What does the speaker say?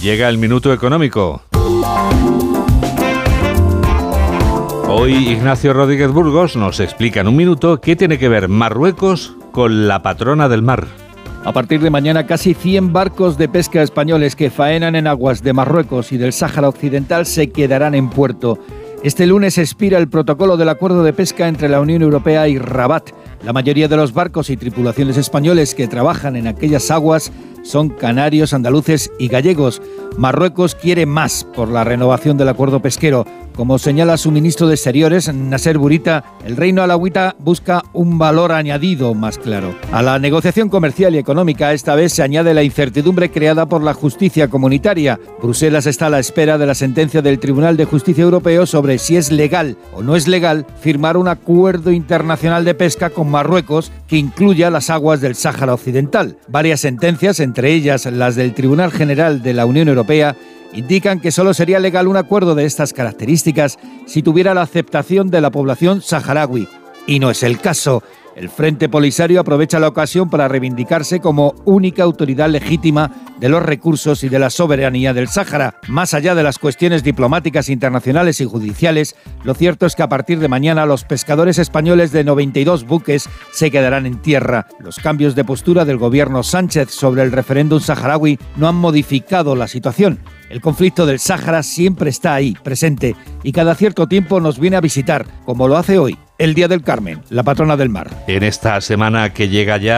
Llega el minuto económico. Hoy Ignacio Rodríguez Burgos nos explica en un minuto qué tiene que ver Marruecos con la patrona del mar. A partir de mañana, casi 100 barcos de pesca españoles que faenan en aguas de Marruecos y del Sáhara Occidental se quedarán en puerto. Este lunes expira el protocolo del acuerdo de pesca entre la Unión Europea y Rabat. La mayoría de los barcos y tripulaciones españoles que trabajan en aquellas aguas son canarios, andaluces y gallegos. Marruecos quiere más por la renovación del acuerdo pesquero. Como señala su ministro de Exteriores, Nasser Burita, el reino alawita busca un valor añadido más claro. A la negociación comercial y económica esta vez se añade la incertidumbre creada por la justicia comunitaria. Bruselas está a la espera de la sentencia del Tribunal de Justicia Europeo sobre si es legal o no es legal firmar un acuerdo internacional de pesca con Marruecos que incluya las aguas del Sáhara Occidental. Varias sentencias, entre ellas las del Tribunal General de la Unión Europea, indican que solo sería legal un acuerdo de estas características si tuviera la aceptación de la población saharaui. Y no es el caso. El Frente Polisario aprovecha la ocasión para reivindicarse como única autoridad legítima de los recursos y de la soberanía del Sáhara. Más allá de las cuestiones diplomáticas internacionales y judiciales, lo cierto es que a partir de mañana los pescadores españoles de 92 buques se quedarán en tierra. Los cambios de postura del gobierno Sánchez sobre el referéndum saharaui no han modificado la situación. El conflicto del Sáhara siempre está ahí, presente, y cada cierto tiempo nos viene a visitar, como lo hace hoy, el Día del Carmen, la patrona del mar. En esta semana que llega ya